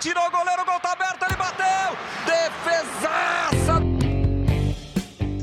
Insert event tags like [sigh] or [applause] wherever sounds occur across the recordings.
Tirou o goleiro, o gol tá aberto, ele bateu! Defesaça!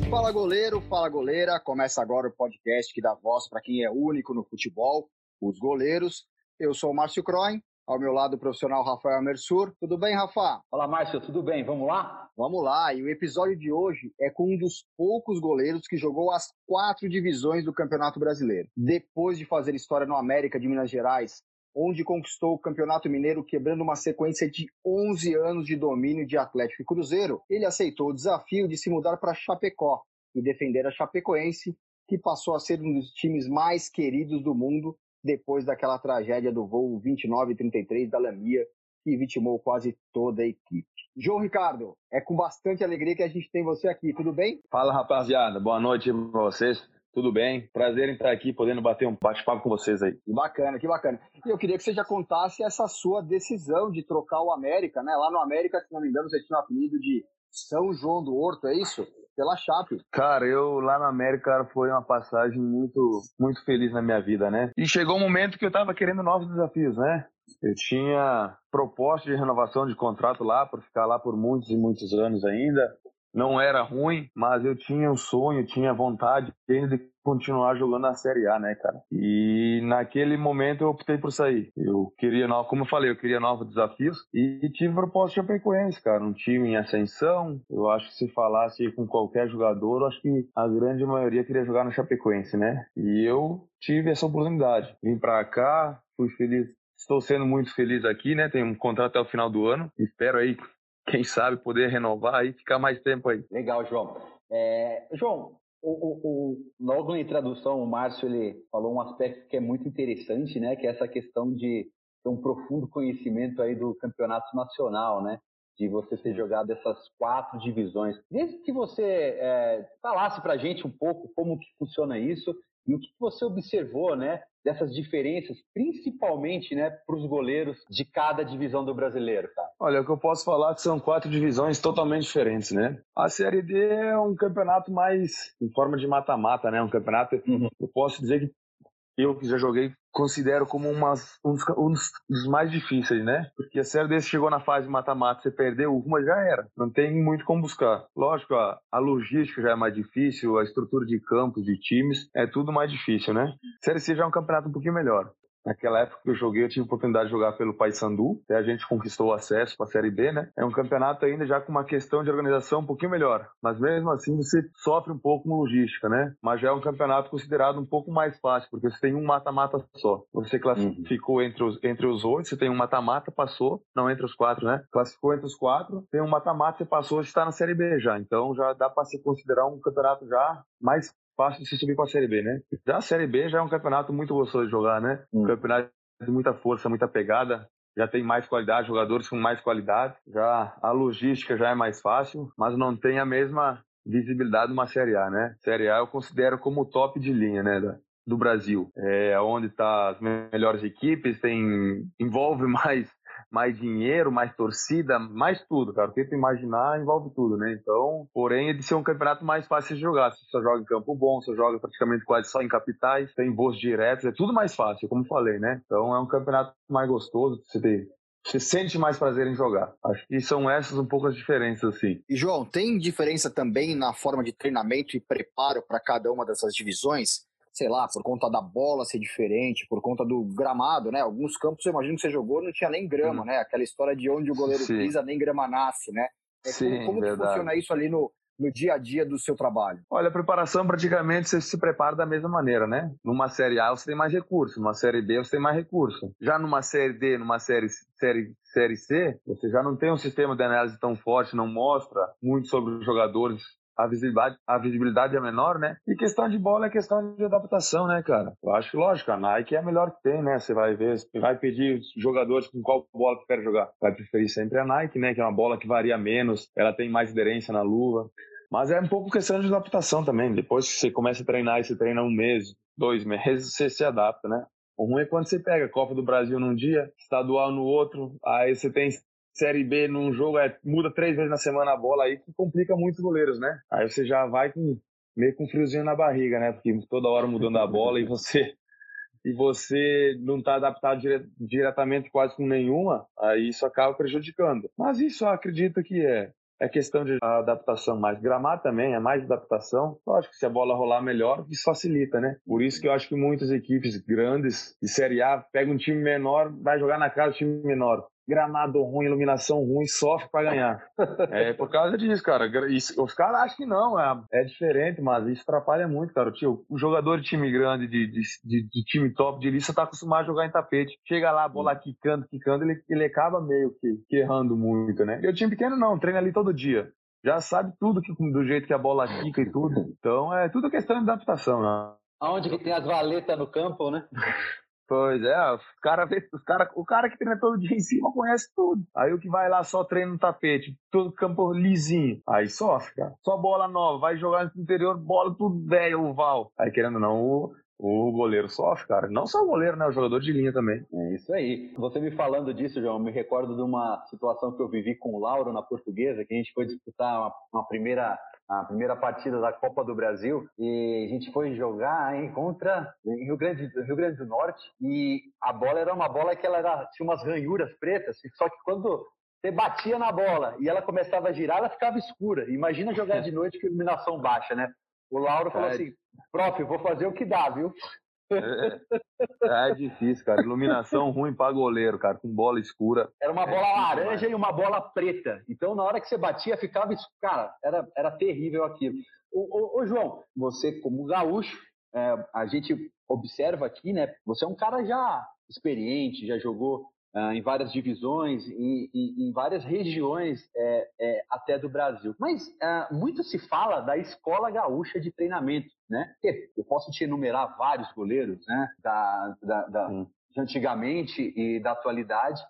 Fala goleiro, fala goleira. Começa agora o podcast que dá voz para quem é único no futebol, os goleiros. Eu sou o Márcio Croin, ao meu lado o profissional Rafael Mersur. Tudo bem, Rafa? Fala, Márcio, tudo bem? Vamos lá? Vamos lá. E o episódio de hoje é com um dos poucos goleiros que jogou as quatro divisões do Campeonato Brasileiro. Depois de fazer história no América de Minas Gerais, onde conquistou o Campeonato Mineiro quebrando uma sequência de 11 anos de domínio de Atlético e Cruzeiro, ele aceitou o desafio de se mudar para Chapecó e defender a Chapecoense, que passou a ser um dos times mais queridos do mundo depois daquela tragédia do voo 2933 da Lamia, que vitimou quase toda a equipe. João Ricardo, é com bastante alegria que a gente tem você aqui, tudo bem? Fala rapaziada, boa noite para vocês. Tudo bem? Prazer em estar aqui, podendo bater um bate-papo com vocês aí. Que bacana, que bacana. E eu queria que você já contasse essa sua decisão de trocar o América, né? Lá no América, se não me engano, você tinha o apelido de São João do Horto, é isso? Pela Chape. Cara, eu lá no América foi uma passagem muito, muito feliz na minha vida, né? E chegou um momento que eu tava querendo novos desafios, né? Eu tinha proposta de renovação de contrato lá, por ficar lá por muitos e muitos anos ainda não era ruim, mas eu tinha o sonho, tinha vontade de continuar jogando na Série A, né, cara? E naquele momento eu optei por sair. Eu queria, como eu falei, eu queria novos desafios e tive proposta de Chapecoense, cara, um time em ascensão. Eu acho que se falasse com qualquer jogador, eu acho que a grande maioria queria jogar no Chapecoense, né? E eu tive essa oportunidade. Vim para cá, fui feliz Estou sendo muito feliz aqui, né? Tenho um contrato até o final do ano. Espero aí quem sabe poder renovar e ficar mais tempo aí. Legal, João. É, João, o, o, o, logo na introdução, o Márcio ele falou um aspecto que é muito interessante, né? Que é essa questão de ter um profundo conhecimento aí do campeonato nacional, né? De você ter jogado essas quatro divisões. Desde que você é, falasse para gente um pouco como que funciona isso e o que você observou, né, dessas diferenças, principalmente, né, para os goleiros de cada divisão do brasileiro, tá? Olha, o que eu posso falar é que são quatro divisões totalmente diferentes, né? A Série D é um campeonato mais em forma de mata-mata, né? Um campeonato, uhum. eu posso dizer que eu que já joguei, considero como umas, um, dos, um, dos, mais difíceis, né? Porque a série desse chegou na fase mata-mata, você perdeu uma, já era. Não tem muito como buscar. Lógico, a, a, logística já é mais difícil, a estrutura de campos, de times, é tudo mais difícil, né? Série C já é um campeonato um pouquinho melhor. Naquela época que eu joguei, eu tive a oportunidade de jogar pelo Paysandu, e a gente conquistou o acesso para a Série B, né? É um campeonato ainda já com uma questão de organização um pouquinho melhor, mas mesmo assim você sofre um pouco com logística, né? Mas já é um campeonato considerado um pouco mais fácil, porque você tem um mata-mata só. Você classificou uhum. entre os entre os oito, você tem um mata-mata, passou, não entre os quatro, né? Classificou entre os quatro, tem um mata-mata, você passou, está na Série B já. Então já dá para se considerar um campeonato já mais fácil de se subir para a Série B, né? Já a Série B já é um campeonato muito gostoso de jogar, né? Um hum. campeonato de muita força, muita pegada, já tem mais qualidade, jogadores com mais qualidade, já a logística já é mais fácil, mas não tem a mesma visibilidade numa Série A, né? Série A eu considero como o top de linha, né? do Brasil, é onde tá as melhores equipes, tem envolve [laughs] mais mais dinheiro, mais torcida, mais tudo, cara. O que tu imaginar envolve tudo, né? Então, porém, é de ser um campeonato mais fácil de jogar. Você só joga em campo bom, você joga praticamente quase só em capitais, tem voos diretos, é tudo mais fácil, como falei, né? Então, é um campeonato mais gostoso, você você sente mais prazer em jogar. Acho que são essas um pouco as diferenças, assim. E, João, tem diferença também na forma de treinamento e preparo para cada uma dessas divisões? Sei lá, por conta da bola ser diferente, por conta do gramado, né? Alguns campos, eu imagino que você jogou, não tinha nem grama, hum. né? Aquela história de onde o goleiro Sim. pisa, nem grama nasce, né? É, Sim, como, como funciona isso ali no, no dia a dia do seu trabalho? Olha, a preparação praticamente você se prepara da mesma maneira, né? Numa série A você tem mais recurso, numa série B você tem mais recurso. Já numa série D, numa série série série C, você já não tem um sistema de análise tão forte, não mostra muito sobre os jogadores a visibilidade, a visibilidade é menor, né? E questão de bola é questão de adaptação, né, cara? Eu acho que, lógico, a Nike é a melhor que tem, né? Você vai ver, você vai pedir jogadores com qual bola tu quer jogar. Vai preferir sempre a Nike, né? Que é uma bola que varia menos, ela tem mais aderência na luva. Mas é um pouco questão de adaptação também. Depois que você começa a treinar e você treina um mês, dois meses, você se adapta, né? O ruim é quando você pega a Copa do Brasil num dia, estadual no outro, aí você tem Série B num jogo, é, muda três vezes na semana a bola aí, que complica muito os goleiros, né? Aí você já vai com, meio com friozinho na barriga, né? Porque toda hora mudando a bola e você e você não está adaptado dire diretamente quase com nenhuma, aí isso acaba prejudicando. Mas isso eu acredito que é é questão de adaptação mais. Gramado também é mais adaptação. Lógico que se a bola rolar melhor, isso facilita, né? Por isso que eu acho que muitas equipes grandes de Série A pegam um time menor, vai jogar na casa do time menor gramado ruim, iluminação ruim, sofre para ganhar. é por causa disso, cara. Isso, os caras acham que não, é, é diferente, mas isso atrapalha muito, cara. Tio, o jogador de time grande, de, de, de, de time top de lista, tá acostumado a jogar em tapete. Chega lá, a bola quicando, quicando, ele, ele acaba meio que, que errando muito, né? E o time pequeno não, treina ali todo dia já sabe tudo que, do jeito que a bola quica e tudo. Então é tudo questão de adaptação, né? Aonde que tem as valetas no campo, né? [laughs] Pois é, os cara, os cara, o cara que treina todo dia em cima conhece tudo. Aí o que vai lá só treina no tapete, todo campo lisinho, aí sofre, cara. Só bola nova, vai jogar no interior, bola tudo velho, oval. Aí querendo ou não, o, o goleiro sofre, cara. Não só o goleiro, né? O jogador de linha também. É isso aí. Você me falando disso, João, me recordo de uma situação que eu vivi com o Lauro na portuguesa, que a gente foi disputar uma, uma primeira a primeira partida da Copa do Brasil e a gente foi jogar em contra Rio Grande, Rio Grande do Norte e a bola era uma bola que ela era, tinha umas ranhuras pretas, só que quando você batia na bola e ela começava a girar, ela ficava escura. Imagina jogar de noite com iluminação baixa, né? O Lauro falou é. assim, prof, vou fazer o que dá, viu? É, é, difícil, cara. Iluminação ruim para goleiro, cara, com bola escura. Era uma é bola laranja e uma bola preta. Então, na hora que você batia, ficava. Cara, era, era terrível aquilo. Ô, ô, ô João, você, como gaúcho, é, a gente observa aqui, né? Você é um cara já experiente, já jogou em várias divisões e, e em várias regiões é, é, até do Brasil. Mas uh, muito se fala da escola gaúcha de treinamento, né? Eu posso te enumerar vários goleiros, né? Da, da, da de antigamente e da atualidade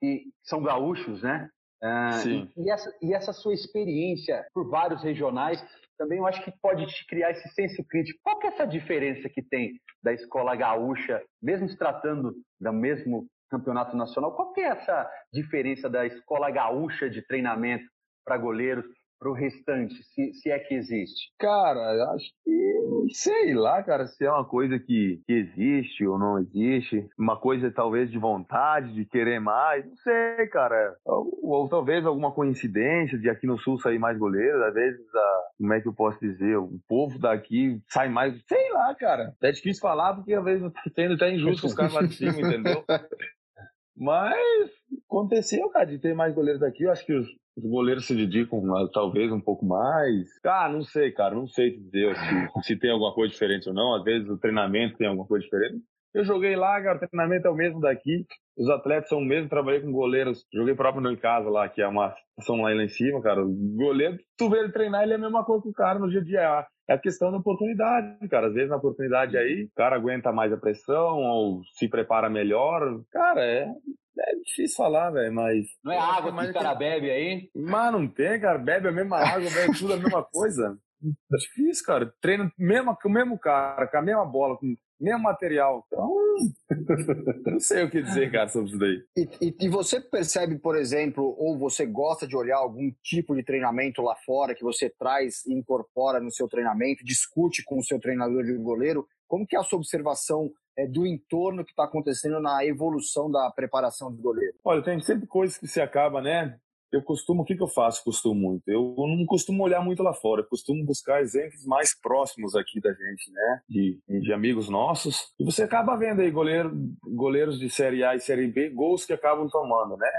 que são gaúchos, né? Uh, e, e, essa, e essa sua experiência por vários regionais também eu acho que pode te criar esse senso crítico. Qual que é essa diferença que tem da escola gaúcha, mesmo se tratando do mesmo campeonato nacional. Qual que é essa diferença da escola gaúcha de treinamento para goleiros para o restante, se, se, é que existe? Cara, acho que sei lá, cara, se é uma coisa que, que existe ou não existe, uma coisa talvez de vontade, de querer mais, não sei, cara. Ou, ou talvez alguma coincidência de aqui no sul sair mais goleiros, às vezes, a, como é que eu posso dizer, o povo daqui sai mais, sei lá, cara. É difícil falar porque às vezes [laughs] tendo até injusto os caras lá de cima, entendeu? [laughs] Mas aconteceu, cara, de ter mais goleiros aqui. Eu acho que os, os goleiros se dedicam talvez um pouco mais. Ah, não sei, cara, não sei dizer se, se tem alguma coisa diferente ou não. Às vezes o treinamento tem alguma coisa diferente. Eu joguei lá, cara, o treinamento é o mesmo daqui. Os atletas são o mesmo, trabalhei com goleiros. Joguei próprio no em casa lá, que é uma ação lá, lá em cima, cara. O goleiro, tu vê ele treinar, ele é a mesma coisa que o cara no dia a dia. É a questão da oportunidade, cara. Às vezes na oportunidade aí, o cara aguenta mais a pressão ou se prepara melhor. Cara, é, é difícil falar, velho, mas. Não é água que o cara bebe aí? Mas não tem, cara. Bebe a mesma água, bebe tudo a mesma coisa. [laughs] É difícil, cara. Treina mesmo, com o mesmo cara, com a mesma bola, com mesmo material. Então, [laughs] não sei o que dizer, cara, sobre isso daí. E, e, e, você percebe, por exemplo, ou você gosta de olhar algum tipo de treinamento lá fora que você traz e incorpora no seu treinamento, discute com o seu treinador de goleiro? Como que é a sua observação é, do entorno que está acontecendo na evolução da preparação do goleiro? Olha, tem sempre coisas que se acaba, né? Eu costumo, o que, que eu faço? Costumo muito. Eu não costumo olhar muito lá fora, eu costumo buscar exemplos mais próximos aqui da gente, né? De, de amigos nossos. E você acaba vendo aí goleiro, goleiros de Série A e Série B, gols que acabam tomando, né?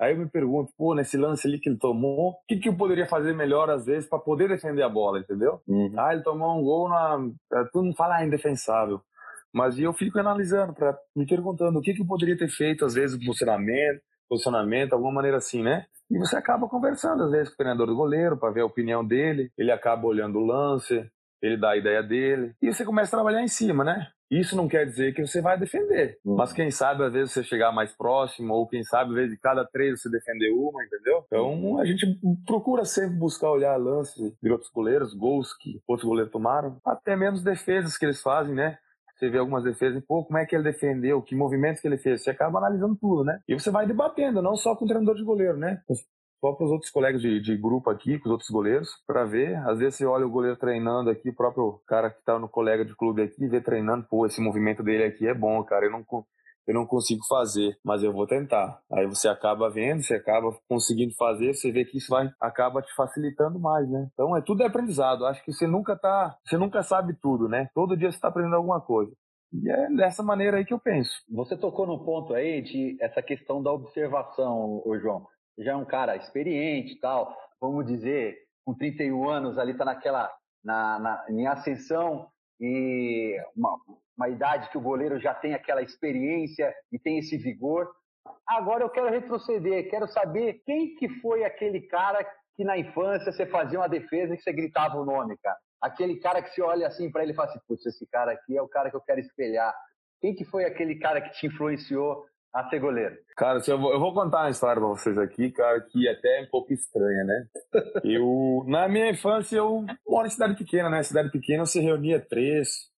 Aí eu me pergunto, pô, nesse lance ali que ele tomou, o que, que eu poderia fazer melhor às vezes para poder defender a bola, entendeu? Uhum. Ah, ele tomou um gol na. É, tu não fala ah, indefensável. Mas eu fico analisando, pra, me perguntando o que, que eu poderia ter feito, às vezes, posicionamento, posicionamento, alguma maneira assim, né? E você acaba conversando, às vezes, com o treinador do goleiro para ver a opinião dele. Ele acaba olhando o lance, ele dá a ideia dele. E você começa a trabalhar em cima, né? Isso não quer dizer que você vai defender. Uhum. Mas quem sabe, às vezes, você chegar mais próximo, ou quem sabe, às vezes, de cada três você defender uma, entendeu? Então, a gente procura sempre buscar olhar lances de outros goleiros, gols que outros goleiros tomaram, até menos defesas que eles fazem, né? Você vê algumas defesas pô, como é que ele defendeu, que movimentos que ele fez. Você acaba analisando tudo, né? E você vai debatendo, não só com o treinador de goleiro, né? só com os outros colegas de, de grupo aqui, com os outros goleiros, para ver. Às vezes você olha o goleiro treinando aqui, o próprio cara que tá no colega de clube aqui, vê treinando, pô, esse movimento dele aqui é bom, cara. Eu não, eu não consigo fazer, mas eu vou tentar. Aí você acaba vendo, você acaba conseguindo fazer, você vê que isso vai acaba te facilitando mais, né? Então é tudo é aprendizado. Acho que você nunca tá, você nunca sabe tudo, né? Todo dia você está aprendendo alguma coisa. E é dessa maneira aí que eu penso. Você tocou no ponto aí de essa questão da observação, o João. Já é um cara experiente e tal, vamos dizer, com 31 anos ali tá naquela na, na em ascensão e uma, uma idade que o goleiro já tem aquela experiência e tem esse vigor. Agora eu quero retroceder, quero saber quem que foi aquele cara que na infância você fazia uma defesa e que você gritava o nome, cara. Aquele cara que você olha assim para ele e fala assim, putz, esse cara aqui é o cara que eu quero espelhar. Quem que foi aquele cara que te influenciou a ser goleiro? Cara, eu vou, eu vou contar uma história pra vocês aqui, cara, que é até é um pouco estranha, né? [laughs] Eu, na minha infância, eu moro em cidade pequena, né? Cidade pequena você reunia três,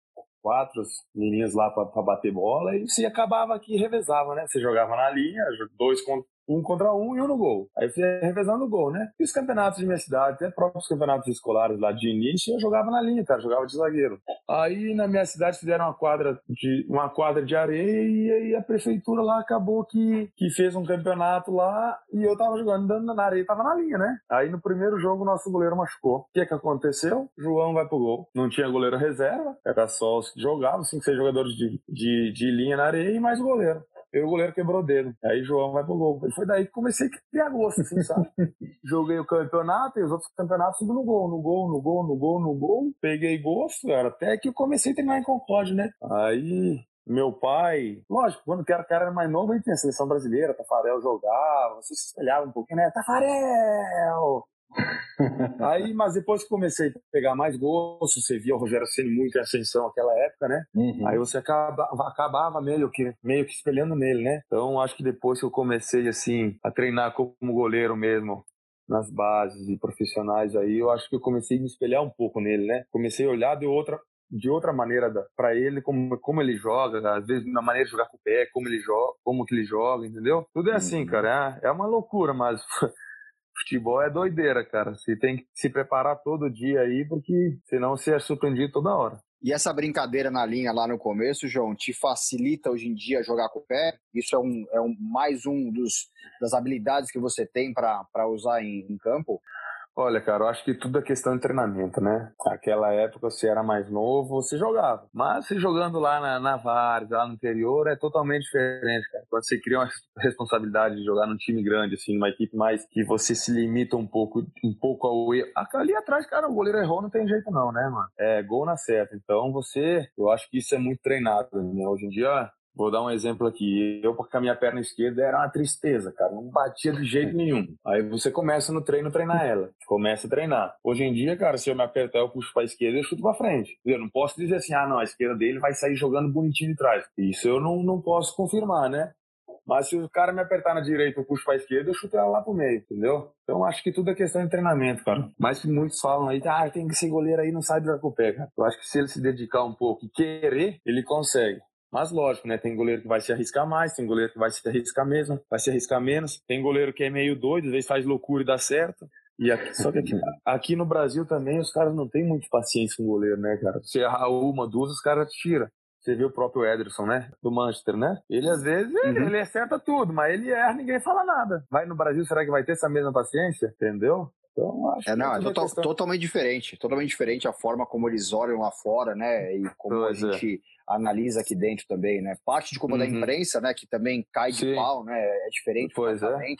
quatro meninas lá para bater bola e se acabava que revezava, né? Você jogava na linha, dois contra um contra um e um no gol. Aí eu fui revezando o gol, né? E os campeonatos de minha cidade, até próprios campeonatos escolares lá de início, eu jogava na linha, cara, jogava de zagueiro. Aí na minha cidade fizeram uma quadra de, uma quadra de areia e aí a prefeitura lá acabou que, que fez um campeonato lá e eu tava jogando dando na areia, tava na linha, né? Aí no primeiro jogo o nosso goleiro machucou. O que é que aconteceu? João vai pro gol. Não tinha goleiro reserva, era só os que jogavam, cinco, seis jogadores de, de, de linha na areia e mais o goleiro. Eu, o goleiro quebrou o dedo. Aí João vai pro gol. E foi daí que comecei a criar gosto, assim, sabe? [laughs] Joguei o campeonato e os outros campeonatos tudo no gol, no gol, no gol, no gol, no gol. Peguei gosto, cara, até que eu comecei a treinar em Concorde, né? Aí meu pai, lógico, quando o cara era mais novo, ele tinha a seleção brasileira, Tafarel jogava, você se espelhava um pouquinho, né? Tafarel! Aí, mas depois que comecei a pegar mais gosto, você via o Rogério sendo muito em ascensão naquela época, né? Uhum. Aí você acaba, acabava meio que, meio que espelhando nele, né? Então, acho que depois que eu comecei, assim, a treinar como goleiro mesmo, nas bases e profissionais aí, eu acho que eu comecei a me espelhar um pouco nele, né? Comecei a olhar de outra de outra maneira para ele como como ele joga às vezes na maneira de jogar com o pé como ele joga como que ele joga entendeu tudo é assim uhum. cara é, é uma loucura mas [laughs] futebol é doideira, cara. Você tem que se preparar todo dia aí, porque senão você é surpreendido toda hora. E essa brincadeira na linha lá no começo, João, te facilita hoje em dia jogar com o pé? Isso é, um, é um, mais um dos, das habilidades que você tem para usar em, em campo? Olha, cara, eu acho que tudo é questão de treinamento, né? Naquela época, você era mais novo, você jogava. Mas se jogando lá na, na lá no interior, é totalmente diferente, cara. Quando você cria uma responsabilidade de jogar num time grande, assim, numa equipe mais que você se limita um pouco, um pouco ao erro. Ali atrás, cara, o goleiro errou, não tem jeito não, né, mano? É gol na certa. Então você, eu acho que isso é muito treinado, né? Hoje em dia, Vou dar um exemplo aqui. Eu, com a minha perna esquerda, era uma tristeza, cara. Não batia de jeito nenhum. Aí você começa no treino treinar ela. Começa a treinar. Hoje em dia, cara, se eu me apertar, eu puxo pra esquerda e chuto pra frente. Eu não posso dizer assim, ah, não, a esquerda dele vai sair jogando bonitinho de trás. Isso eu não, não posso confirmar, né? Mas se o cara me apertar na direita, eu puxo pra esquerda, eu chuto ela lá pro meio, entendeu? Então acho que tudo é questão de treinamento, cara. Mas que muitos falam aí, ah, tem que ser goleiro aí, não sai com pé, cara. Eu acho que se ele se dedicar um pouco e querer, ele consegue. Mas lógico, né? Tem goleiro que vai se arriscar mais, tem goleiro que vai se arriscar mesmo, vai se arriscar menos. Tem goleiro que é meio doido, às vezes faz loucura e dá certo. E aqui, só que aqui, aqui no Brasil também os caras não têm muita paciência com o goleiro, né, cara? Você errar uma, duas, os caras tiram. Você viu o próprio Ederson, né? Do Manchester, né? Ele às vezes uhum. ele, ele acerta tudo, mas ele erra, ninguém fala nada. Vai no Brasil, será que vai ter essa mesma paciência? Entendeu? Então, acho é, não, é total, questão... totalmente diferente. Totalmente diferente a forma como eles olham lá fora, né? E como pois a é. gente analisa aqui dentro também, né? Parte de como uhum. da imprensa, né? Que também cai Sim. de pau, né? É diferente pois é. né?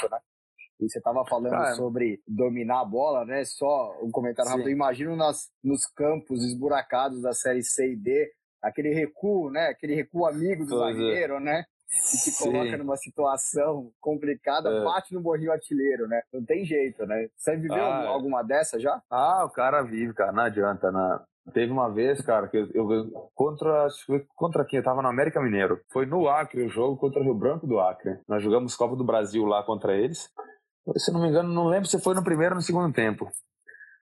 E você estava falando ah, sobre dominar a bola, né? Só um comentário Sim. rápido. Imagino nas, nos campos esburacados da série C e D, aquele recuo, né? Aquele recuo amigo do pois é. zagueiro, é. né? E te coloca Sim. numa situação complicada, é. bate no borrinho artilheiro, né? Não tem jeito, né? Você viveu ah, alguma dessa já? Ah, o cara vive, cara. Não adianta. Não. Teve uma vez, cara, que eu, eu contra, contra quem? Eu tava no América Mineiro. Foi no Acre o jogo contra o Rio Branco do Acre. Nós jogamos Copa do Brasil lá contra eles. Se não me engano, não lembro se foi no primeiro ou no segundo tempo.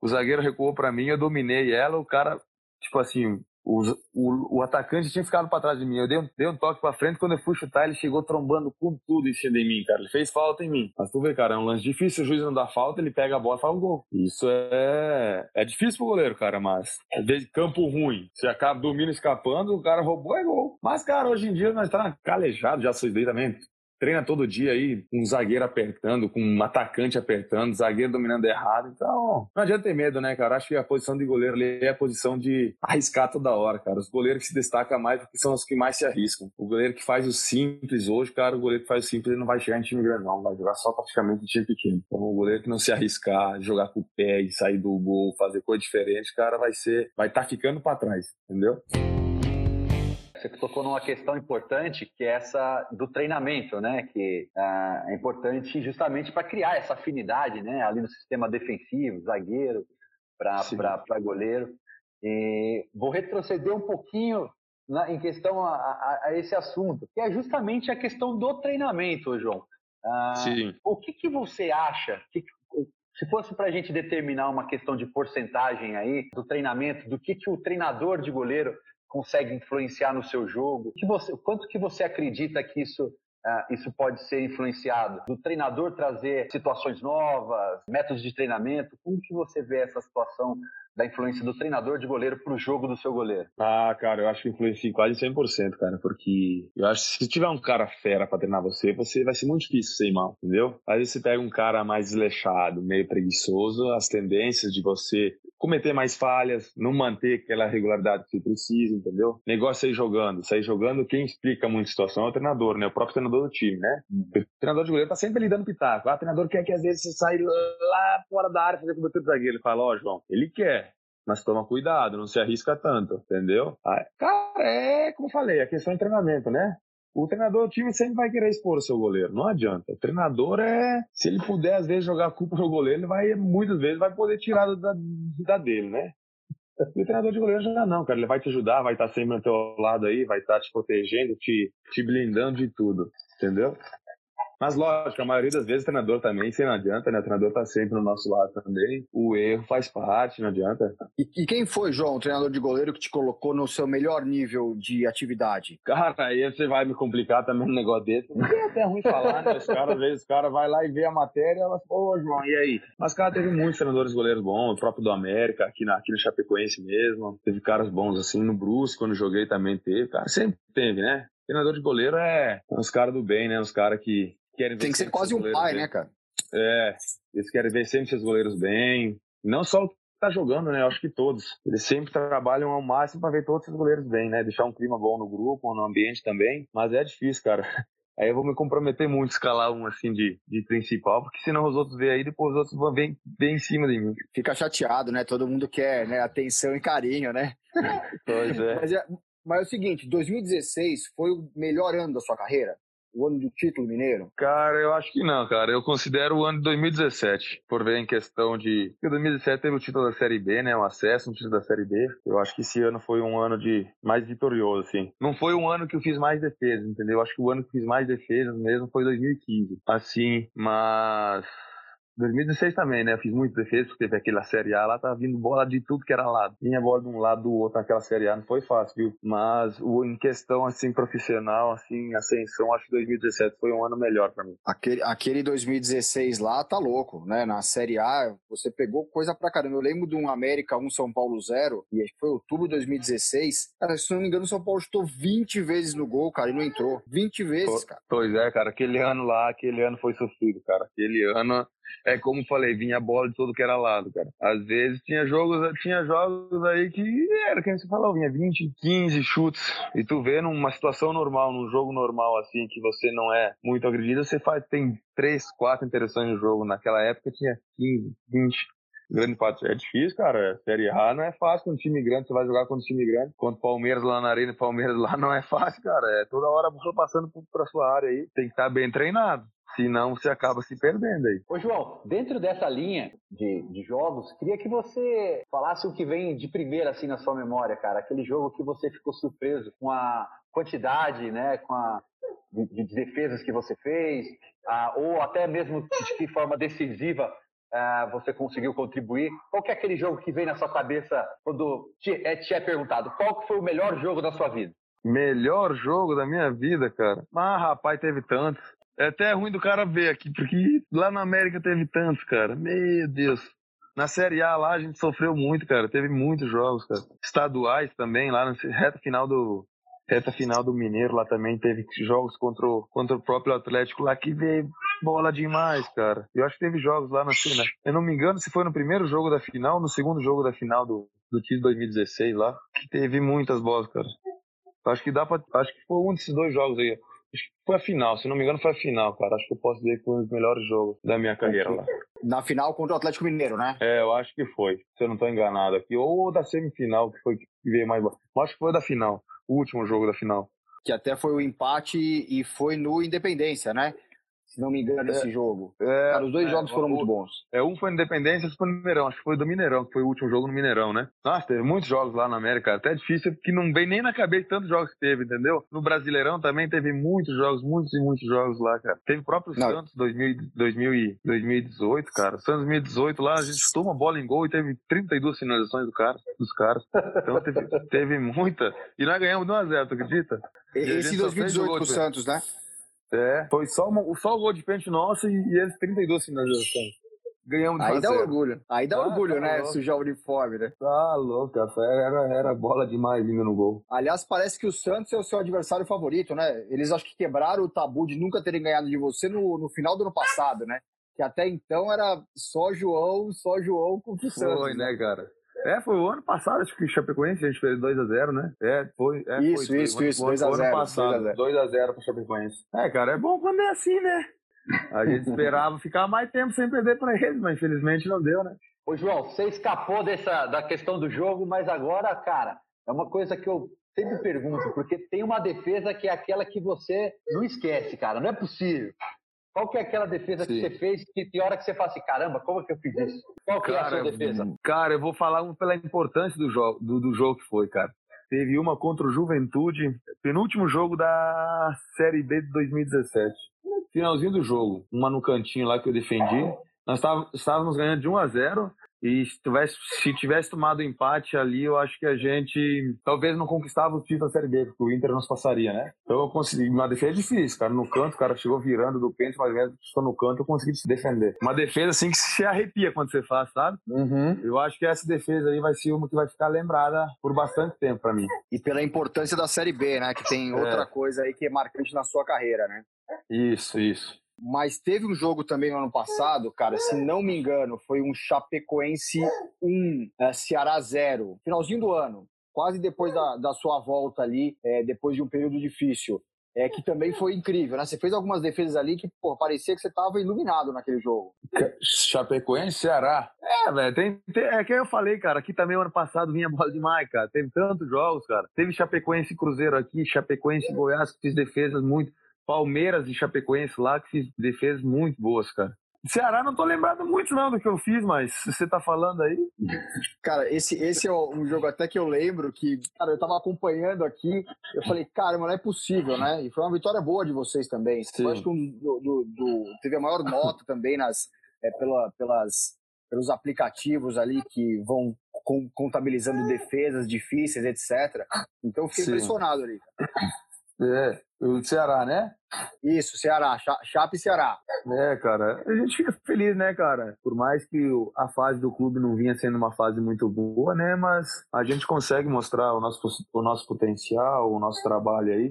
O zagueiro recuou para mim, eu dominei ela, o cara, tipo assim, O, o, o atacante tinha ficado para trás de mim. Eu dei um, dei um toque para frente, quando eu fui chutar, ele chegou trombando com tudo em cima de mim, cara. Ele fez falta em mim. Mas tu vê, cara, é um lance difícil, o juiz não dá falta, ele pega a bola e faz um gol. Isso é, é difícil pro goleiro, cara, mas às vezes campo ruim, você acaba dormindo escapando, o cara roubou, é gol. Mas, cara, hoje em dia nós tá calejado, já sou também treina todo dia aí com um zagueiro apertando, com um atacante apertando, zagueiro dominando errado. Então, não adianta ter medo, né, cara? Acho que a posição de goleiro ali é a posição de arriscar toda hora, cara. Os goleiros que se destacam mais são os que mais se arriscam. O goleiro que faz o simples hoje, cara, o goleiro que faz o simples ele não vai chegar em time grande, não. Vai jogar só praticamente em time pequeno. Então, o goleiro que não se arriscar, jogar com o pé e sair do gol, fazer coisa diferente, cara, vai ser, vai estar tá ficando para trás, entendeu? Você tocou numa questão importante, que é essa do treinamento, né? Que uh, é importante justamente para criar essa afinidade, né? Ali no sistema defensivo, zagueiro para goleiro. E vou retroceder um pouquinho na, em questão a, a, a, esse assunto, que é justamente a questão do treinamento, João. Uh, Sim. O que, que você acha? Que, se fosse para a gente determinar uma questão de porcentagem aí do treinamento, do que, que o treinador de goleiro consegue influenciar no seu jogo? Que você, quanto que você acredita que isso Uh, isso pode ser influenciado do treinador trazer situações novas, métodos de treinamento. Como que você vê essa situação da influência do treinador de goleiro para o jogo do seu goleiro? Ah, cara, eu acho que influencia quase 100%, cara, porque eu acho que se tiver um cara fera para treinar você, você vai ser muito difícil ser mal, entendeu? Às vezes você pega um cara mais desleixado, meio preguiçoso, as tendências de você cometer mais falhas, não manter aquela regularidade que você precisa, entendeu? Negócio é sair jogando. Sair jogando, quem explica muita situação é o treinador, né? O próprio treinador do time, né? O treinador de goleiro tá sempre ali dando pitaco. Ah, o treinador quer que às vezes você saia lá fora da área fazer cobertura do zagueiro. Ele fala, ó, oh, João, ele quer. Mas toma cuidado, não se arrisca tanto, entendeu? cara, é como falei, a questão de treinamento, né? o treinador do time sempre vai querer expor o seu goleiro. Não adianta. O treinador é. Se ele puder, às vezes, jogar a culpa no goleiro, ele vai, muitas vezes, vai poder tirar da, da dele, né? E o treinador de goleiro já não, cara. Ele vai te ajudar, vai estar sempre ao teu lado aí, vai estar te protegendo, te, te blindando de tudo. Entendeu? Mas lógico, a maioria das vezes o treinador também, se não adianta, né? O treinador tá sempre no nosso lado também. O erro faz parte, não adianta. E, e quem foi, João, o treinador de goleiro que te colocou no seu melhor nível de atividade? Cara, aí você vai me complicar também um negócio desse. É até ruim falar, né? Os caras, às vezes, o cara vai lá e vê a matéria e elas, pô, João, e aí? Mas, cara, teve muitos treinadores goleiros bons, o próprio do América, aqui, na, aqui no Chapecoense mesmo. Teve caras bons assim, no Brusque, quando joguei também teve. Cara, sempre teve, né? Treinador de goleiro é uns caras do bem, né? Uns caras que querem Tem que ser quase um pai, bem. né, cara? É, eles querem ver sempre seus goleiros bem. Não só o que tá jogando, né? Eu acho que todos. Eles sempre trabalham ao máximo para ver todos os goleiros bem, né? Deixar um clima bom no grupo, no ambiente também. Mas é difícil, cara. [laughs] Aí eu vou me comprometer muito escalar um assim de, de principal, porque senão os outros vêm aí, depois os outros vão vir bem em cima de mim. Fica chateado, né? Todo mundo quer né? atenção e carinho, né? [laughs] Pois é. Mas, é. mas é o seguinte, 2016 foi o melhor ano da sua carreira? O ano do título mineiro? Cara, eu acho que não, cara. Eu considero o ano de 2017, por ver em questão de. Porque 2017 teve o título da Série B, né? O acesso no título da Série B. Eu acho que esse ano foi um ano de mais vitorioso, assim. Não foi um ano que eu fiz mais defesas, entendeu? Eu acho que o ano que eu fiz mais defesas mesmo foi 2015. Assim, mas 2016 também, né? Eu fiz muito defesa, porque teve aquela Série A lá, tava vindo bola de tudo que era lado. Vinha bola de um lado do outro naquela Série A, não foi fácil, viu? Mas o, em questão, assim, profissional, assim, ascensão, acho que 2017 foi um ano melhor para mim. Aquele, aquele 2016 lá tá louco, né? Na Série A, você pegou coisa pra caramba. Eu lembro de um América 1 São Paulo 0, e foi outubro de 2016. Cara, se não me engano, o São Paulo chutou 20 vezes no gol, cara, e não entrou. 20 vezes, cara. Pois é, cara, aquele ano lá, aquele ano foi sofrido, cara. Aquele ano é como falei, vinha bola de todo que era lado, cara. Às vezes tinha jogos, tinha jogos aí que era, que você falou, vinha 20, 15 chutes. E tu vê numa situação normal, num jogo normal assim, que você não é muito agredido, você faz, tem 3, 4 interações no jogo. Naquela época tinha 15, 20 grande parte. É difícil, cara. Série A não é fácil com um time grande. Você vai jogar com um time grande. Contra o Palmeiras lá na Arena, Palmeiras lá [laughs] não é fácil, cara. É toda hora a bola passando pra sua área aí. Tem que estar bem treinado. Senão você acaba se perdendo aí. Ô, João, dentro dessa linha de, de jogos, queria que você falasse o que vem de primeira assim na sua memória, cara. Aquele jogo que você ficou surpreso com a quantidade, né, com a de, de defesas que você fez, ou até mesmo de que forma decisiva uh, você conseguiu contribuir. Qual que é aquele jogo que vem na sua cabeça quando te é, te é perguntado qual que foi o melhor jogo da sua vida? Melhor jogo da minha vida, cara? Ah, rapaz, teve tantos. É até ruim do cara ver aqui, porque lá na América teve tantos, cara. Meu Deus. Na Série A lá a gente sofreu muito, cara. Teve muitos jogos, cara. Estaduais também, lá na reta final do, reta final do Mineiro lá também teve jogos contra o, contra o próprio Atlético lá que veio bola demais, cara. Eu acho que teve jogos lá na cena. Eu não me engano se foi no primeiro jogo da final, no segundo jogo da final do, do time 2016 lá, que teve muitas bolas, cara. Acho que dá pra. Acho que foi um desses dois jogos aí. Foi a final, se não me engano foi a final, cara. Acho que eu posso dizer que foi um dos melhores jogos da minha carreira lá. Na final contra o Atlético Mineiro, né? É, eu acho que foi, se eu não tô enganado aqui. Ou da semifinal, que foi que veio mais. Acho que foi da final o último jogo da final. Que até foi o empate e foi no Independência, né? Se não me engano, é, esse jogo. É, Cara, os dois é, jogos foram o, muito bons. É, um foi no Independência outro foi no Mineirão. Acho que foi do Mineirão, que foi o último jogo no Mineirão, né? Nossa, teve muitos jogos lá na América. Até difícil, porque não vem nem na cabeça tantos jogos que teve, entendeu? No Brasileirão também teve muitos jogos, muitos e muitos jogos lá, cara. Teve o próprio não. Santos 2000, 2000 2018, cara. Santos 2018 lá, a gente chutou uma bola em gol e teve 32 finalizações do cara, dos caras. Então teve, [laughs] teve muita. E nós ganhamos 1x0, tu acredita? Esse 2018 pro Santos, né? É, foi só, uma, só o gol de pênalti nosso e, e eles 32 finalizações. Ganhamos de Aí dá orgulho. Aí dá ah, orgulho, tá né? Louco. Sujar o uniforme, né? Tá louco, cara. Era, era bola demais indo no gol. Aliás, parece que o Santos é o seu adversário favorito, né? Eles acho que quebraram o tabu de nunca terem ganhado de você no, no final do ano passado, né? Que até então era só João, só João com o Santos. Foi, né, cara? É, foi o ano passado, acho que o Chapecoense a gente fez 2x0, né? É, foi. É, isso, foi, isso, foi, isso, 2x0. Ano passado, 2x0 pro Chapecoense. É, cara, é bom quando é assim, né? A gente [laughs] esperava ficar mais tempo sem perder para eles, mas infelizmente não deu, né? Ô, João, você escapou dessa, da questão do jogo, mas agora, cara, é uma coisa que eu sempre pergunto, porque tem uma defesa que é aquela que você não esquece, cara. Não é possível. Qual que é aquela defesa Sim. que você fez que tem hora que você fala assim, caramba, como é que eu fiz isso? Qual que cara, é a sua defesa? Cara, eu vou falar um pela importância do jogo, do, do jogo que foi, cara. Teve uma contra o Juventude, penúltimo jogo da Série B de 2017. Finalzinho do jogo, uma no cantinho lá que eu defendi. Nós estávamos ganhando de 1 a 0 e se tivesse, se tivesse tomado empate ali, eu acho que a gente talvez não conquistava o título da Série B, porque o Inter nos passaria, né? Então eu consegui. Uma defesa difícil, cara. No canto, o cara chegou virando do pênalti, mas mesmo estou no canto, eu consegui se defender. Uma defesa assim que se arrepia quando você faz, sabe? Uhum. Eu acho que essa defesa aí vai ser uma que vai ficar lembrada por bastante tempo para mim. E pela importância da Série B, né? Que tem é. outra é. coisa aí que é marcante na sua carreira, né? Isso, isso. Mas teve um jogo também no ano passado, cara, se não me engano, foi um Chapecoense 1, é, Ceará 0, finalzinho do ano, quase depois da, da sua volta ali, é, depois de um período difícil. É, que também foi incrível, né? Você fez algumas defesas ali que, pô, parecia que você tava iluminado naquele jogo. Chapecoense, Ceará. É, velho, tem, tem, é que eu falei, cara, aqui também ano passado vinha bola demais, cara. Teve tantos jogos, cara. Teve Chapecoense Cruzeiro aqui, Chapecoense Goiás, que fiz defesas muito. Palmeiras e Chapecoense lá, que fiz defesas muito boas, cara. Ceará não tô lembrado muito não do que eu fiz, mas você tá falando aí. Cara, esse, esse é um jogo até que eu lembro que, cara, eu tava acompanhando aqui, eu falei, cara, mas não é possível, né? E foi uma vitória boa de vocês também. Sim. Eu acho que um, do, do, do, teve a maior nota também nas, é, pela, pelas, pelos aplicativos ali que vão contabilizando defesas difíceis, etc. Então eu fiquei Sim. impressionado ali. É, o Ceará, né? Isso, Ceará, Chape e Ceará. É, cara, a gente fica feliz, né, cara? Por mais que a fase do clube não vinha sendo uma fase muito boa, né? Mas a gente consegue mostrar o nosso, o nosso potencial, o nosso trabalho aí.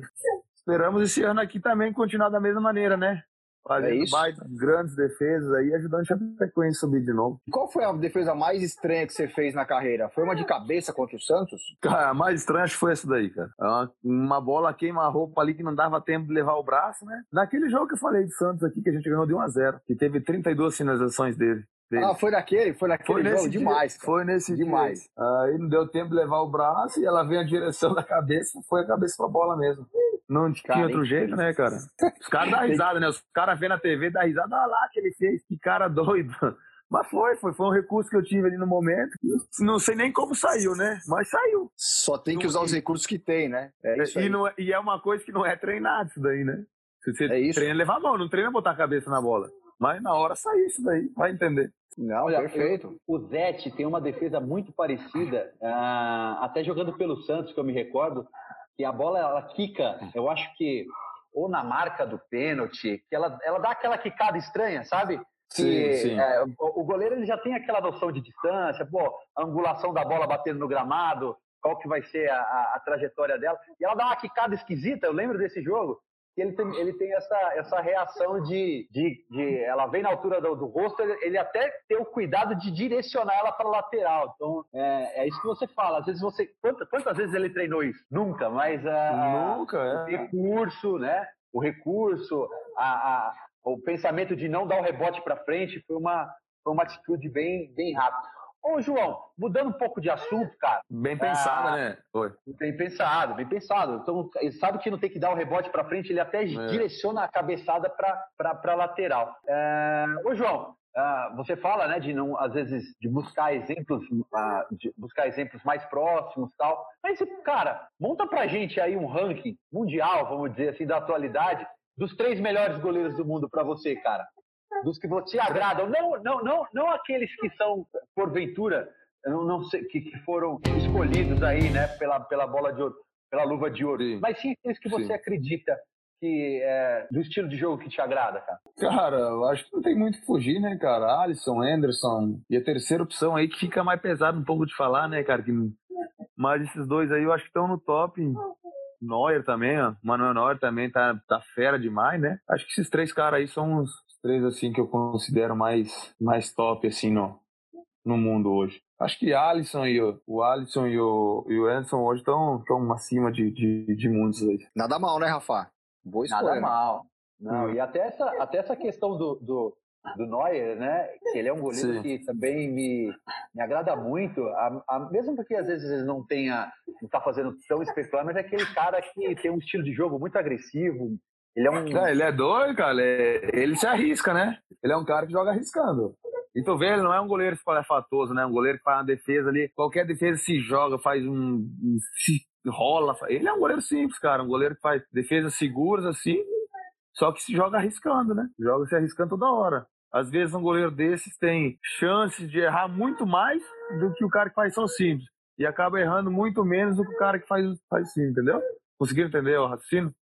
Esperamos esse ano aqui também continuar da mesma maneira, né? Fazendo é baita, grandes defesas aí, ajudando o Chapecoense a subir de novo. Qual foi a defesa mais estranha que você fez na carreira? Foi uma de cabeça contra o Santos? Cara, a mais estranha foi essa daí, cara. É uma bola queima-roupa ali que não dava tempo de levar o braço, né? Naquele jogo que eu falei de Santos aqui, que a gente ganhou de 1 a 0 que teve 32 finalizações dele. Dele. Ah, foi naquele? Foi naquele foi jogo? Demais. Dia, foi nesse demais. Dia. Aí não deu tempo de levar o braço e ela veio a direção da cabeça, foi a cabeça pra bola mesmo. Não cara, tinha outro jeito, né, cara? Os caras dão [laughs] risada, né? Os caras vendo na TV, dá risada, olha lá que ele fez, que cara doido. [laughs] Mas foi, foi, foi um recurso que eu tive ali no momento. Não sei nem como saiu, né? Mas saiu. Só tem que usar os recursos que tem, né? É e, não, é, e, é uma coisa que não é treinado isso daí, né? Você é treina levar a mão, não treina botar a cabeça na bola. Mas na hora sai isso daí, vai entender. Não, Olha, perfeito. Eu, o Zete tem uma defesa muito parecida, uh, até jogando pelo Santos, que eu me recordo, que a bola ela quica, eu acho que ou na marca do pênalti, que ela, ela dá aquela quicada estranha, sabe? Que, sim, sim. É, o, o, goleiro ele já tem aquela noção de distância, pô, a angulação da bola batendo no gramado, qual que vai ser a, a, a trajetória dela. E ela dá uma quicada esquisita, eu lembro desse jogo, ele tem, ele tem essa, essa reação de, de, de Ela vem na altura do, do rosto, ele, ele, até tem o cuidado de direcionar ela para a lateral. Então, é, é, isso que você fala. Às vezes você. Quantas, quantas vezes ele treinou isso? Nunca, mas. A, Nunca, é. O recurso, né? O recurso, a, a, o pensamento de não dar o rebote para frente foi uma, foi uma atitude bem, bem rápida. Ô, João, mudando um pouco de assunto, cara. Bem pensado, ah, né? Oi. Bem pensado, bem pensado. Então, ele sabe que não tem que dar o rebote para frente, ele até é. direciona a cabeçada para lateral. É... Ô, João, uh, você fala, né, de não, às vezes, de buscar exemplos, uh, de buscar exemplos mais próximos tal. Mas, cara, monta pra gente aí um ranking mundial, vamos dizer assim, da atualidade, dos três melhores goleiros do mundo para você, cara dos que te agradam, não, não, não, não aqueles que são, porventura, não, não sei, que, que foram escolhidos aí, né, pela, pela bola de ouro, pela luva de ouro, sim. mas sim aqueles que você sim. acredita que é do estilo de jogo que te agrada, cara? Cara, eu acho que não tem muito que fugir, né, cara? Alisson, Anderson e a terceira opção aí que fica mais pesado um pouco de falar, né, cara? Que... Mas esses dois aí eu acho que estão no top. Neuer também, ó. Manuel Neuer também tá, tá fera demais, né? Acho que esses três caras aí são os, três assim que eu considero mais mais top assim no no mundo hoje. Acho que Alisson e o, o Alisson e o, e o Anderson hoje estão tão acima de, de, de muitos aí. Nada mal, né, Rafa? Boa escolha. Nada mal. Não, hum. e até essa, até essa questão do, do, do Neuer, né? Que ele é um goleiro Sim. que também me, me agrada muito, a, a, mesmo porque às vezes ele não tenha, não tá fazendo tão espetacular, mas é aquele cara que tem um estilo de jogo muito agressivo, ele é um. É, ele é doido, cara. Ele, ele se arrisca, né? Ele é um cara que joga arriscando. E tu vê, ele não é um goleiro espalhafatoso, né? Um goleiro que faz uma defesa ali. Qualquer defesa se joga, faz um. se rola. Ele é um goleiro simples, cara. Um goleiro que faz defesas seguras assim. Só que se joga arriscando, né? Joga se arriscando toda hora. Às vezes um goleiro desses tem chances de errar muito mais do que o cara que faz só simples. E acaba errando muito menos do que o cara que faz, faz simples, entendeu? Conseguiram entender o raciocínio?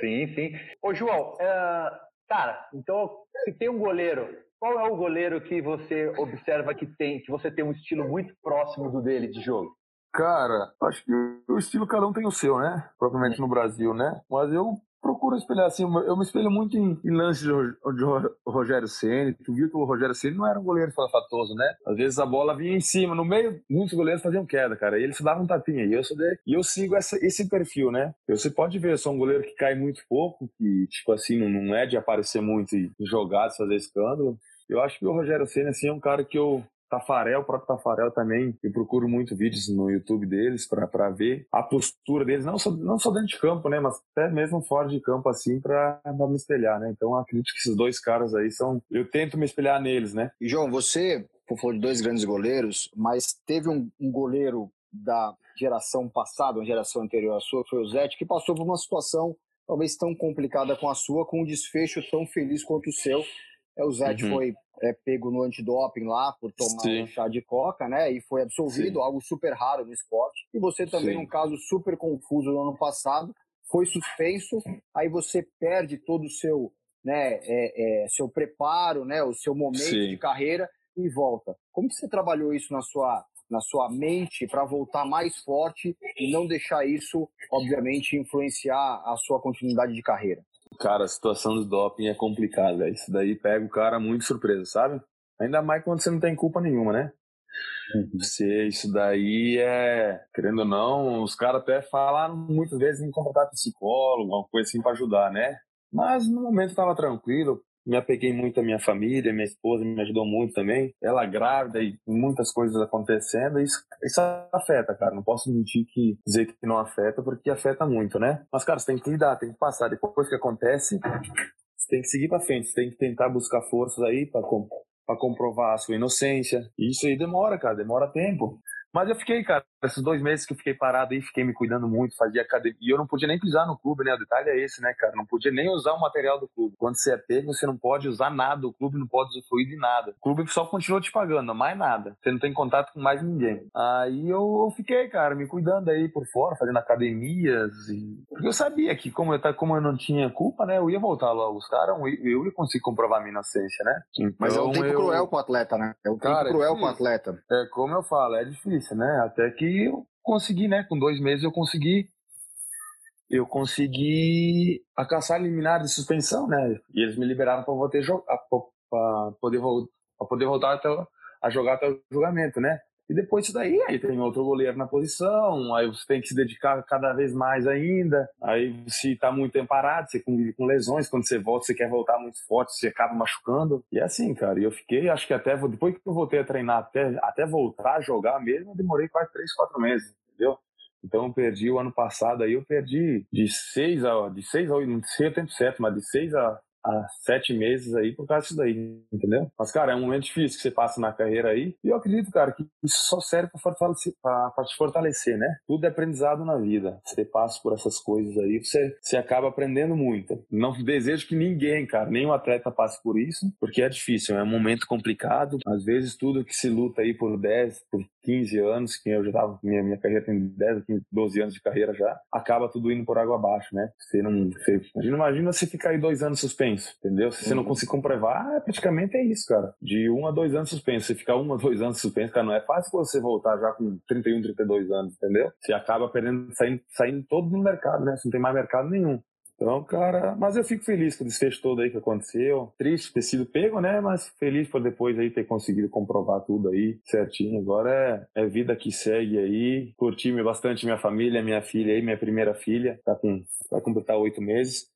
Sim, sim. Ô, João, uh, cara, então, se tem um goleiro, qual é o goleiro que você observa que tem, que você tem um estilo muito próximo do dele de jogo? Cara, acho que o estilo cada um tem o seu, né? Propriamente no Brasil, né? Mas eu procuro espelhar assim, eu me espelho muito em, em lances de, de Rogério Ceni. Tu viu que o Rogério Ceni não era um goleiro falafatoso, né? Às vezes a bola vinha em cima, no meio, muitos goleiros faziam queda, cara. E eles davam um tapinha. E eu sou de, e eu sigo essa, esse perfil, né? Você pode ver, eu sou um goleiro que cai muito pouco, que tipo assim não é de aparecer muito e jogar, fazer escândalo. Eu acho que o Rogério Ceni assim é um cara que eu Tafarel, o próprio Tafarel também, eu procuro muito vídeos no YouTube deles para ver a postura deles, não só, não só dentro de campo, né, mas até mesmo fora de campo, assim, para me espelhar, né. Então, acredito que esses dois caras aí são. Eu tento me espelhar neles, né. E, João, você falou de dois grandes goleiros, mas teve um, um goleiro da geração passada, uma geração anterior à sua, que foi o Zete, que passou por uma situação talvez tão complicada com a sua, com um desfecho tão feliz quanto o seu. É, o Zete uhum. foi é, pego no antidoping lá por tomar Sim. um chá de coca, né? E foi absolvido, Sim. algo super raro no esporte. E você também, Sim. um caso super confuso no ano passado, foi suspenso, aí você perde todo o seu, né, é, é, seu preparo, né, o seu momento de carreira e volta. Como que você trabalhou isso na sua na sua mente para voltar mais forte e não deixar isso, obviamente, influenciar a sua continuidade de carreira? Cara, a situação do doping é complicada. Isso daí pega o cara muito surpresa, sabe? Ainda mais quando você não tem culpa nenhuma, né? Uhum. Você, isso daí é, querendo ou não, os caras até falaram muitas vezes em contratar psicólogo, alguma coisa assim para ajudar, né? Mas no momento estava tranquilo, me apeguei muito à minha família, minha esposa me ajudou muito também. Ela grávida e muitas coisas acontecendo, isso, isso afeta, cara. Não posso mentir que dizer que não afeta, porque afeta muito, né? Mas, cara, você tem que lidar, tem que passar. Depois que acontece, você tem que seguir para frente, você tem que tentar buscar forças aí para comprovar a sua inocência. E isso aí demora, cara, demora tempo. Mas eu fiquei, cara, esses dois meses que eu fiquei parado aí, fiquei me cuidando muito, fazia academia. E eu não podia nem pisar no clube, né? O detalhe é esse, né, cara? Não podia nem usar o material do clube. Quando você é pego, você não pode usar nada. O clube não pode usufruir de nada. O clube só continua te pagando, mais nada. Você não tem contato com mais ninguém. Aí eu, fiquei, cara, me cuidando aí por fora, fazendo academias. E... Porque eu sabia que, como eu, como eu não tinha culpa, né? Eu ia voltar lá buscar, eu ia conseguir comprovar minha inocência, né? Então, Mas é um tempo eu... cruel com o atleta, né? É um tempo cara, cruel é com o atleta. É, como eu falo, é difícil, né? Até que eu consegui, né? Com dois meses eu consegui. Eu consegui alcançar liminar de suspensão, né? E eles me liberaram para poder, poder voltar até, a jogar até o julgamento, né? E depois disso daí, aí tem outro goleiro na posição, aí você tem que se dedicar cada vez mais ainda. Aí se tá muito tempo parado, você convive com lesões, quando você volta, você quer voltar muito forte, você acaba machucando. E é assim, cara, e eu fiquei, acho que até, depois que eu voltei a treinar, até, até voltar a jogar mesmo, eu demorei quase três, quatro meses, entendeu? Então eu perdi o ano passado aí, eu perdi de seis a, de seis a, não sei o tempo certo, mas de seis a há sete meses aí por causa disso daí, entendeu? Mas, cara, é um momento difícil que você passa na carreira aí. E eu acredito, cara, que isso só serve para fortalecer, te fortalecer, né? Tudo é aprendizado na vida. Você passa por essas coisas aí, você, você acaba aprendendo muito. Não desejo que ninguém, cara, nenhum atleta passe por isso, porque é difícil, é um momento complicado. Às vezes, tudo que se luta aí por 10, por 15 anos, que eu já tava, minha, minha carreira tem 10, 15, 12 anos de carreira já, acaba tudo indo por água abaixo, né? Você não. Você, imagina, imagina você ficar aí dois anos suspenso, entendeu? Se você não uhum. conseguir comprovar, é, praticamente é isso, cara. De um a dois anos suspenso. Você ficar um a dois anos suspenso, cara, não é fácil você voltar já com 31, 32 anos, entendeu? Você acaba perdendo, saindo, saindo todo no mercado, né? Você não tem mais mercado nenhum. Então, cara, mas eu fico feliz com o desfecho todo aí que aconteceu. Triste ter sido pego, né? Mas feliz por depois aí ter conseguido comprovar tudo aí certinho. Agora é, é vida que segue aí. Curti bastante minha família, minha filha aí, minha primeira filha, tá com, vai completar oito meses.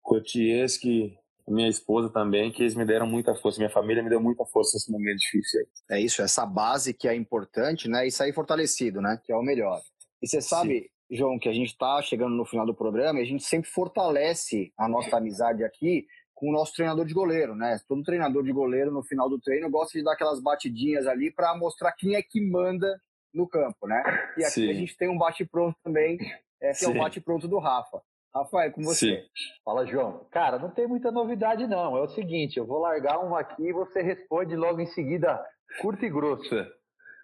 Curti esse que minha esposa também, que eles me deram muita força, minha família me deu muita força nesse momento difícil aí. É isso, essa base que é importante, né? E sair fortalecido, né? Que é o melhor. E você sabe, Sim. João, que a gente está chegando no final do programa e a gente sempre fortalece a nossa amizade aqui com o nosso treinador de goleiro, né? Todo treinador de goleiro no final do treino gosta de dar aquelas batidinhas ali para mostrar quem é que manda no campo, né? E aqui Sim. a gente tem um bate-pronto também, é, que Sim. é o bate-pronto do Rafa. Rafael, com você. Sim. Fala, João. Cara, não tem muita novidade, não. É o seguinte, eu vou largar um aqui e você responde logo em seguida, curto e grosso.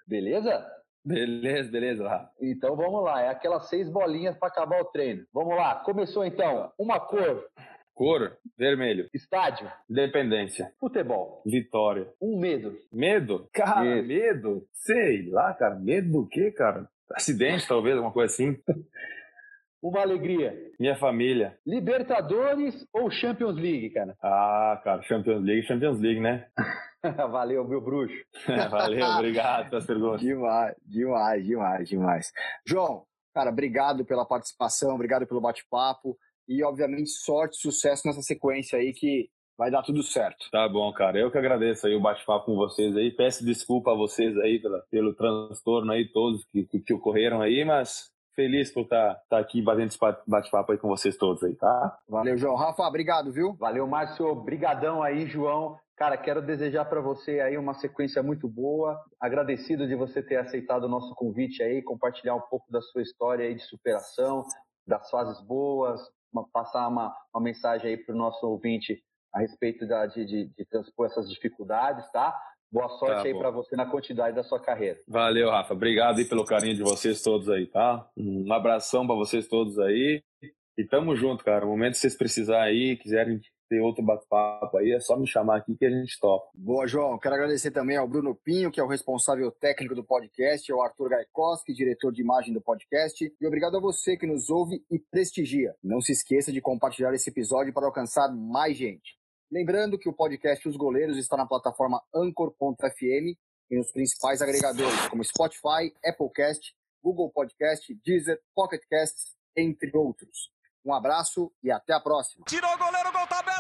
Beleza? Beleza, beleza, Rafa. Então vamos lá, é aquelas seis bolinhas para acabar o treino. Vamos lá, começou então. Uma cor. Cor, vermelho. Estádio. Independência. Futebol. Vitória. Um medo. Medo? Cara, medo? Sei lá, cara. Medo do quê, cara? Acidente, talvez, alguma coisa assim. Uma alegria. Minha família. Libertadores ou Champions League, cara? [laughs] Ah, cara, Champions League, Champions League, né? Valeu, meu bruxo. [laughs] Valeu, obrigado pelas perguntas. Demais, demais, demais, demais. João, cara, obrigado pela participação, obrigado pelo bate-papo e, obviamente, sorte, sucesso nessa sequência aí que vai dar tudo certo. Tá bom, cara. Eu que agradeço aí o bate-papo com vocês aí. Peço desculpa a vocês aí pela, pelo transtorno aí todos que, que, que ocorreram aí, mas feliz por estar tá, tá aqui batendo esse bate-papo aí com vocês todos aí, tá? Valeu, João. Rafa, obrigado, viu? Valeu, Márcio. Brigadão aí, João. Cara, quero desejar para você aí uma sequência muito boa. Agradecido de você ter aceitado o nosso convite aí, compartilhar um pouco da sua história aí de superação, das fases boas, uma, passar uma, uma mensagem aí para o nosso ouvinte a respeito da, de, de, de transpor essas dificuldades, tá? Boa sorte tá aí para você na continuidade da sua carreira. Valeu, Rafa. Obrigado aí pelo carinho de vocês todos aí, tá? Um abração para vocês todos aí. E tamo junto, cara. No momento que vocês precisarem aí, quiserem ter outro bate-papo aí, é só me chamar aqui que a gente topa. Boa, João. Quero agradecer também ao Bruno Pinho, que é o responsável técnico do podcast, ao Arthur Gaikoski, diretor de imagem do podcast, e obrigado a você que nos ouve e prestigia. Não se esqueça de compartilhar esse episódio para alcançar mais gente. Lembrando que o podcast Os Goleiros está na plataforma Anchor.fm e nos principais agregadores como Spotify, Applecast, Google Podcast, Deezer, Pocket Casts, entre outros. Um abraço e até a próxima. Tirou o goleiro, gol bateu!